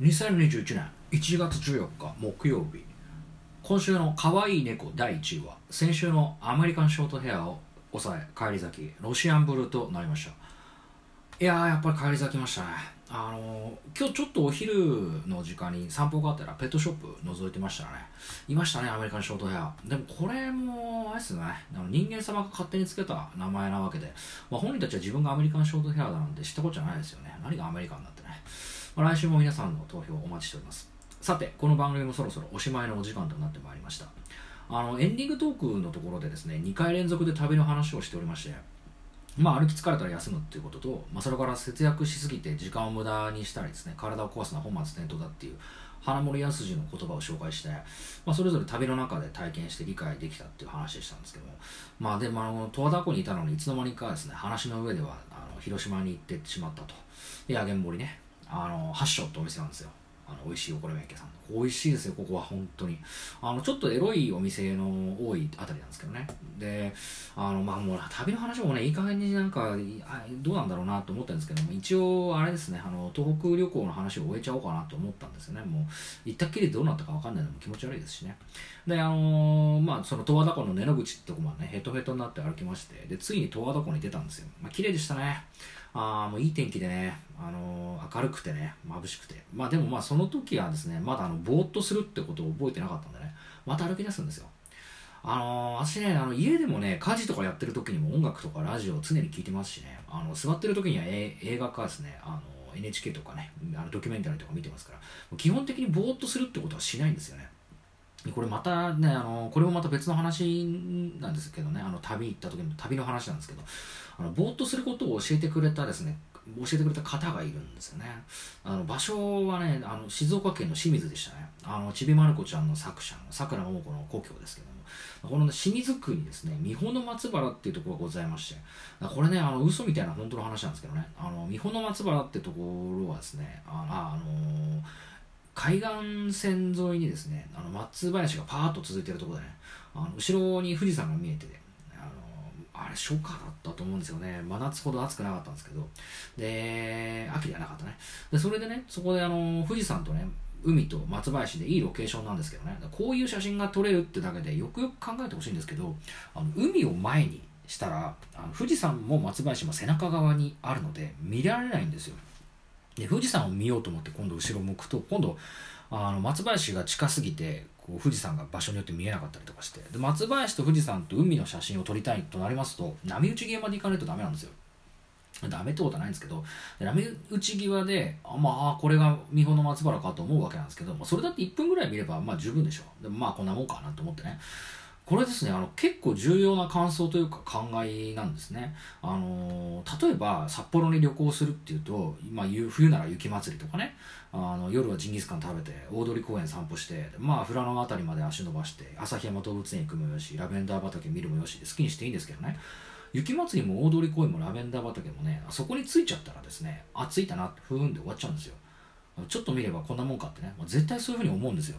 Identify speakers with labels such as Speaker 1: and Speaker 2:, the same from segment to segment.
Speaker 1: 2021年1月14日木曜日。今週の可愛い猫第1位は先週のアメリカンショートヘアを抑え返り咲きロシアンブルーとなりました。いやーやっぱり返り咲きましたね。あのー今日ちょっとお昼の時間に散歩があったらペットショップ覗いてましたね。いましたねアメリカンショートヘア。でもこれもあれですね。あの人間様が勝手につけた名前なわけで、まあ、本人たちは自分がアメリカンショートヘアだなんて知ったことじゃないですよね。何がアメリカンだってね、まあ、来週も皆さんの投票お待ちしております。さてこの番組もそろそろおしまいのお時間となってまいりました。あのエンディングトークのところでですね2回連続で旅の話をしておりましてまあ、歩き疲れたら休むっていうことと、まあ、それから節約しすぎて時間を無駄にしたりですね体を壊すのは本末転倒だっていう花森康二の言葉を紹介して、まあ、それぞれ旅の中で体験して理解できたっていう話でしたんですけどもまあでもあの十和田湖にいたのにいつの間にかですね話の上ではあの広島に行ってしまったと。で八軒堀ね。あの八章ってお店なんですよ。あの美味しいお好み焼き屋さん美味しいですよここは本当に。あのちょっとエロいお店の多いあたりなんですけどね。であのまあもう旅の話もねいい加減になんかどうなんだろうなと思ったんですけども一応あれですねあの東北旅行の話を終えちゃおうかなと思ったんですよね。もう行ったっきりどうなったか分かんないのも気持ち悪いですしね。であのまあその十和田湖の根の口ってとこまでねヘトヘトになって歩きましてでついに十和田湖に出たんですよ。まあ綺麗でしたね。あもういい天気でね、あのー明るくてね、眩しくて。まあでもまあその時はですね、まだあのぼーっとするってことを覚えてなかったんでね、また歩き出すんですよ。あのー私ね、あの家でもね、家事とかやってる時にも音楽とかラジオを常に聴いてますしね、あの座ってる時には映画かですね、あの NHK とかね、あのドキュメンタリーとか見てますから、基本的にぼーっとするってことはしないんですよね。これまたね、あのこれもまた別の話なんですけどね、あの旅行った時の旅の話なんですけど、あのぼーっとすることを教えてくれたですね、教えてくれた方がいるんですよね。あの場所はね、あの静岡県の清水でしたね。あのちびまる子ちゃんの作者のさくらももこの故郷ですけども、この、ね、清水区にですね、美穂の松原っていうところがございまして、これね、あの嘘みたいな本当の話なんですけどね、あの美穂の松原ってところはですね、ああの海岸線沿いにですね、あの松林がパーッと続いてるところでね、あの後ろに富士山が見えてて、あれ初夏だったと思うんですよね。真夏ほど暑くなかったんですけど、で、秋ではなかったね。で、それでね、そこであの富士山とね、海と松林でいいロケーションなんですけどね、こういう写真が撮れるってだけでよくよく考えてほしいんですけど、あの海を前にしたら、あの富士山も松林も背中側にあるので見られないんですよ。で富士山を見ようと思って今度後ろ向くと今度あの松林が近すぎてこう富士山が場所によって見えなかったりとかして。で松林と富士山と海の写真を撮りたいとなりますと波打ち際まで行かないとダメなんですよ。ダメってことはないんですけど波打ち際であまあこれが美保の松原かと思うわけなんですけど、まあ、それだって1分ぐらい見ればまあ十分でしょ。でもまあこんなもんかなと思ってね。これですねあの結構重要な感想というか考えなんですね、あの例えば札幌に旅行するっていうと、まあ、ゆ冬なら雪祭りとかね。あの夜はジンギスカン食べて大通公園散歩してまあ富良野辺りまで足伸ばして旭山動物園行くもよしラベンダー畑見るもよし好きにしていいんですけどね。雪祭りも大通公園もラベンダー畑もねそこに着いちゃったらですねあ着いたなふーんで終わっちゃうんですよ。ちょっと見ればこんなもんかってね、まあ絶対そういうふうに思うんですよ。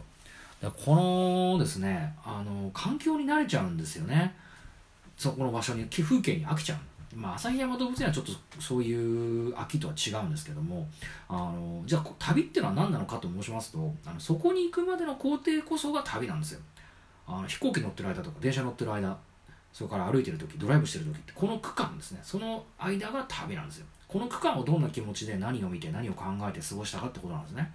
Speaker 1: このですねあの環境に慣れちゃうんですよね。そこの場所に風景に飽きちゃう。まあ、旭山動物園はちょっとそういう飽きとは違うんですけどもあのじゃあ旅っていうのは何なのかと申しますとあのそこに行くまでの工程こそが旅なんですよ。あの飛行機乗ってる間とか電車乗ってる間それから歩いてる時ドライブしてる時ってこの区間ですね。その間が旅なんですよ。この区間をどんな気持ちで何を見て何を考えて過ごしたかってことなんですね。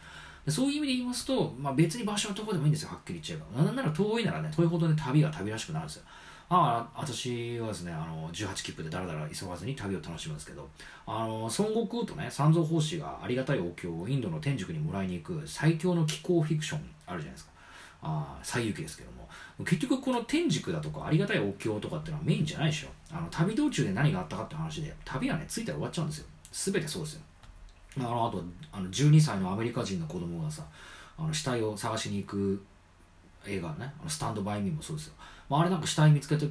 Speaker 1: そういう意味で言いますと、まあ、別に場所はどこでもいいんですよ。はっきり言っちゃえば。なんなら遠いならね遠いほどね旅が旅らしくなるんですよ。ああ私はですねあの18切符でだらだら急がずに旅を楽しむんですけどあの孫悟空とね三蔵法師がありがたいお経をインドの天竺にもらいに行く最強の気候フィクションあるじゃないですか。あ西遊記ですけども。結局この天竺だとかありがたいお経とかってのはメインじゃないでしょ。あの旅道中で何があったかって話で旅はね着いたら終わっちゃうんですよ。全てそうですよ。あのあとあの12歳のアメリカ人の子供がさあの死体を探しに行く映画ね。あのスタンドバイミーもそうですよ、まあ、あれなんか死体見つけて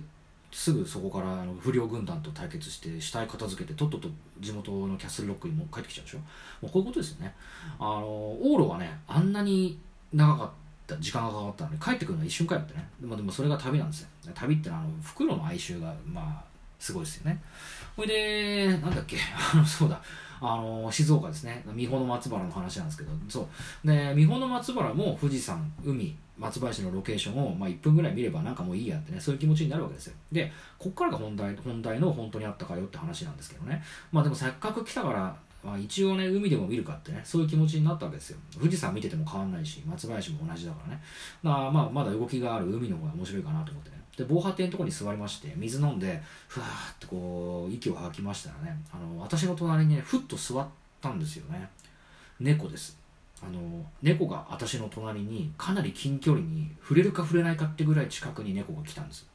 Speaker 1: すぐそこからあの不良軍団と対決して死体片付けてとっとと地元のキャッスルロックにも帰ってきちゃうでしょ。もうこういうことですよね。あの往路はねあんなに長かった時間がかかったのに帰ってくるのは一瞬かよってね。でもでもそれが旅なんですよ。旅ってのはあの袋の哀愁がまあすごいですよね。ほいでなんだっけ。あのそうだ。あの静岡ですね。三保の松原の話なんですけど。そう。で三保の松原も富士山海松林のロケーションを、まあ、1分ぐらい見ればなんかもういいやってねそういう気持ちになるわけですよ。でこっからが本題本題の本当にあったかよって話なんですけどね。まあでもせっかく来たからまあ、一応ね海でも見るかってねそういう気持ちになったわけですよ。富士山見てても変わんないし松林も同じだからね。だからまあまだ動きがある海の方が面白いかなと思ってね。で防波堤のところに座りまして水飲んでふわーってこう息を吐きましたらねあの私の隣にねふっと座ったんですよね。猫です。あの猫が私の隣にかなり近距離に触れるか触れないかってぐらい近くに猫が来たんです。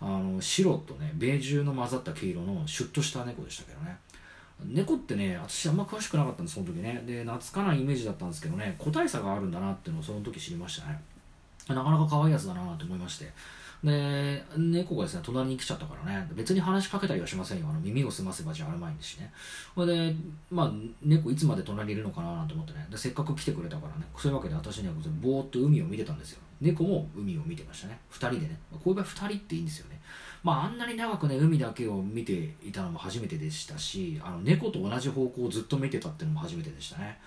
Speaker 1: あの白とねベージュの混ざった毛色のシュッとした猫でしたけどね。猫ってね私あんま詳しくなかったんですその時ね。で懐かないイメージだったんですけどね個体差があるんだなっていうのをその時知りましたね。なかなか可愛いやつだなと思いまして。で猫がですね隣に来ちゃったからね。別に話しかけたりはしませんよ。あの耳を澄ませばじゃあるまいんですしね。それでまあ猫いつまで隣にいるのかななんて思ってね。でせっかく来てくれたからね。そういうわけで私にはぼーっと海を見てたんですよ。猫も海を見てましたね。2人でね。こういう場合2人っていいんですよね。まああんなに長くね海だけを見ていたのも初めてでしたしあの猫と同じ方向をずっと見てたっていうのも初めてでしたね。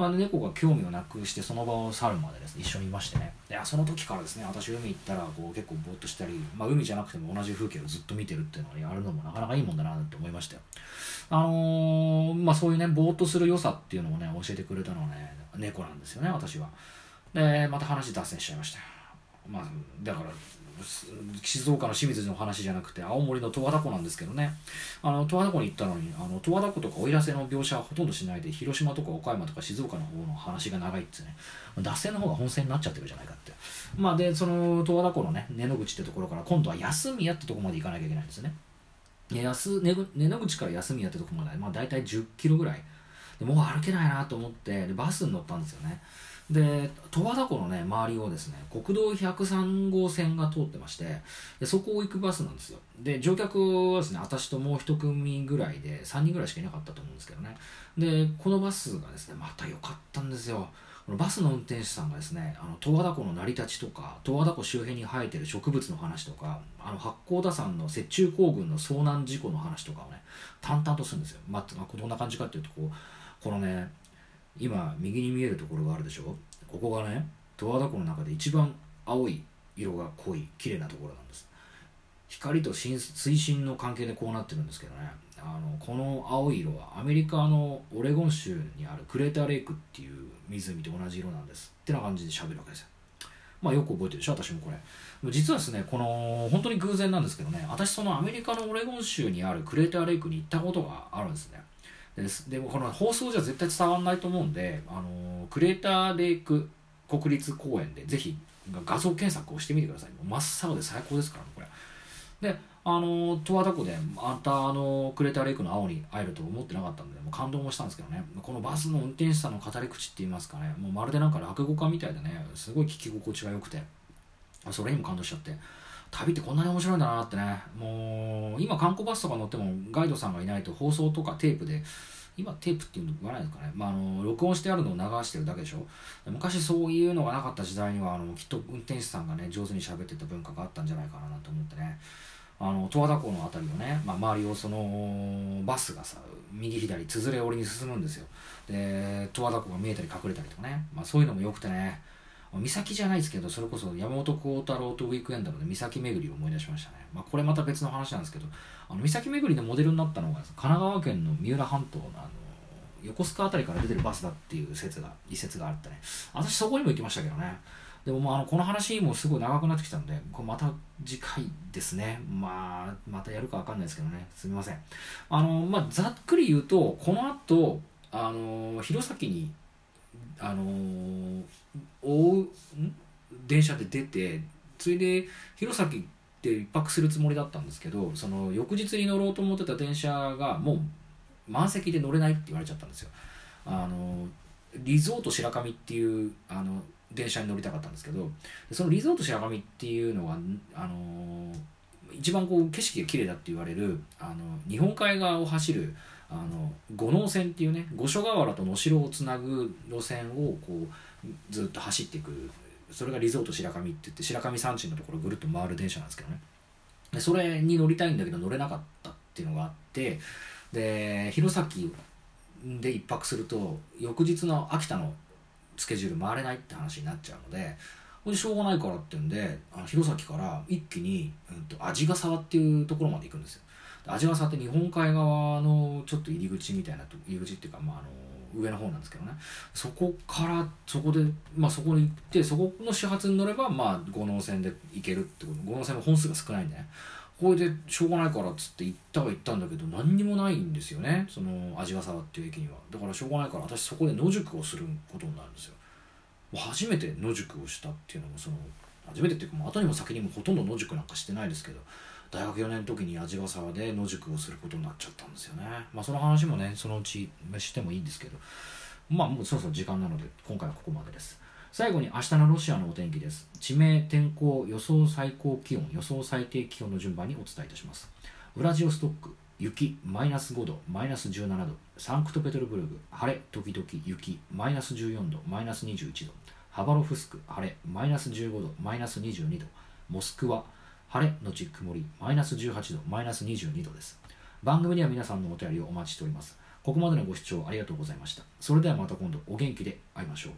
Speaker 1: まあ、猫が興味をなくしてその場を去るまでですね一緒にいましてね。いやその時からですね私海行ったらこう結構ぼーっとしたり、まあ、海じゃなくても同じ風景をずっと見てるっていうのをやるのもなかなかいいもんだなって思いましたよ。あのー、まあそういうねぼーっとする良さっていうのをね教えてくれたのはね猫なんですよね私は。でまた話脱線しちゃいました。まあだから静岡の清水の話じゃなくて青森の十和田湖なんですけどね。あの十和田湖に行ったのにあの十和田湖とか奥入瀬の描写はほとんどしないで広島とか岡山とか静岡の方の話が長いっつね。脱線の方が本線になっちゃってるじゃないかって。まあでその十和田湖のね根の口ってところから今度は休み屋ってとこまで行かなきゃいけないんですね。根の口から休み屋ってとこまで、まあ、大体10キロぐらい。でもう歩けないなと思ってバスに乗ったんですよね。で十和田湖のね周りをですね国道103号線が通ってましてでそこを行くバスなんですよ。で乗客はですね私ともう一組ぐらいで3人ぐらいしかいなかったと思うんですけどね。でこのバスがですねまた良かったんですよ。このバスの運転手さんがですねあの十和田湖の成り立ちとか十和田湖周辺に生えてる植物の話とかあの八甲田山の雪中行軍の遭難事故の話とかをね淡々とするんですよ、まあ、どんな感じかっていうとこうこのね今右に見えるところがあるでしょ？ここがね十和田湖の中で一番青い色が濃い綺麗なところなんです。光と水深の関係でこうなってるんですけどね。あのこの青い色はアメリカのオレゴン州にあるクレーターレイクっていう湖と同じ色なんです。ってな感じで喋るわけですよ。まあよく覚えてるでしょ？私もこれ。実はですねこの本当に偶然なんですけどね。私そのアメリカのオレゴン州にあるクレーターレイクに行ったことがあるんですね。です。でもこの放送じゃ絶対伝わらないと思うんで、あのクレーターレイク国立公園でぜひ画像検索をしてみてください。真っ青で最高ですからねこれ。であの十和田湖でまたあのクレーターレイクの青に会えると思ってなかったんでもう感動もしたんですけどね。このバスの運転手さんの語り口って言いますかね。もうまるでなんか落語家みたいでねすごい聞き心地が良くてそれにも感動しちゃって。旅ってこんなに面白いんだなってね。もう今観光バスとか乗ってもガイドさんがいないと放送とかテープで今テープっていうの言わないですかね、まあ、あの録音してあるのを流してるだけでしょ。昔そういうのがなかった時代にはあのきっと運転手さんがね上手に喋ってた文化があったんじゃないかなと思ってね。あの十和田湖の辺りをね、まあ、周りをそのバスがさ右左つづれ折りに進むんですよ。で十和田湖が見えたり隠れたりとかね、まあ、そういうのもよくてね。岬じゃないですけどそれこそ山本幸太郎とウィークエンドの岬巡りを思い出しましたね、まあ、これまた別の話なんですけどあの岬巡りのモデルになったのが神奈川県の三浦半島のあの横須賀辺りから出てるバスだっていう説が一説があってね。私そこにも行きましたけどね。でもまああのこの話もすごい長くなってきたんでこれまた次回ですね。まあまたやるか分かんないですけどね。すみません。あのまあざっくり言うとこの後あの弘前にあの追う電車で出てついで弘前って一泊するつもりだったんですけどその翌日に乗ろうと思ってた電車がもう満席で乗れないって言われちゃったんですよ。あのリゾート白神っていうあの電車に乗りたかったんですけどそのリゾート白神っていうのはあの一番こう景色が綺麗だって言われるあの日本海側を走るあの五能線っていうね五所川原と能代をつなぐ路線をこうずっと走っていくそれがリゾート白神って言って白神山地のところぐるっと回る電車なんですけどね。でそれに乗りたいんだけど乗れなかったっていうのがあってで弘前で一泊すると翌日の秋田のスケジュール回れないって話になっちゃうのでこれしょうがないからってんであの弘前から一気に、うんと、鰺ヶ沢っていうところまで行くんですよ。鰺ヶ沢って日本海側のちょっと入り口みたいなと入り口っていうか、まあ、あの上の方なんですけどね。そこからそこで、まあ、そこに行ってそこの始発に乗れば、まあ、五能線で行けるってこと。五能線の本数が少ないんでね。これでしょうがないからっつって行ったは行ったんだけど何にもないんですよね。その鰺ヶ沢っていう駅には。だからしょうがないから私そこで野宿をすることになるんですよ。初めて野宿をしたっていうのもその初めてっていうか後にも先にもほとんど野宿なんかしてないですけど大学4年の時に鰺ヶ沢で野宿をすることになっちゃったんですよね。まあその話もねそのうちしてもいいんですけどまあもうそろそろ時間なので今回はここまでです。最後に明日のロシアのお天気です。地名天候予想最高気温予想最低気温の順番にお伝えいたします。ウラジオストック。雪マイナス5度マイナス17度サンクトペテルブルグ晴れ時々雪マイナス14度マイナス21度ハバロフスク晴れマイナス15度マイナス22度モスクワ晴れのち曇りマイナス18度マイナス22度です。番組では皆さんのお便りをお待ちしております。ここまでのご視聴ありがとうございました。それではまた今度お元気で会いましょう。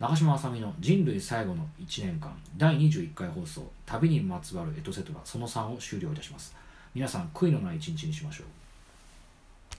Speaker 1: 長嶋あさみの人類最後の1年間第21回放送旅にまつわるエトセトラその3を終了いたします。皆さん悔いのない一日にしましょう。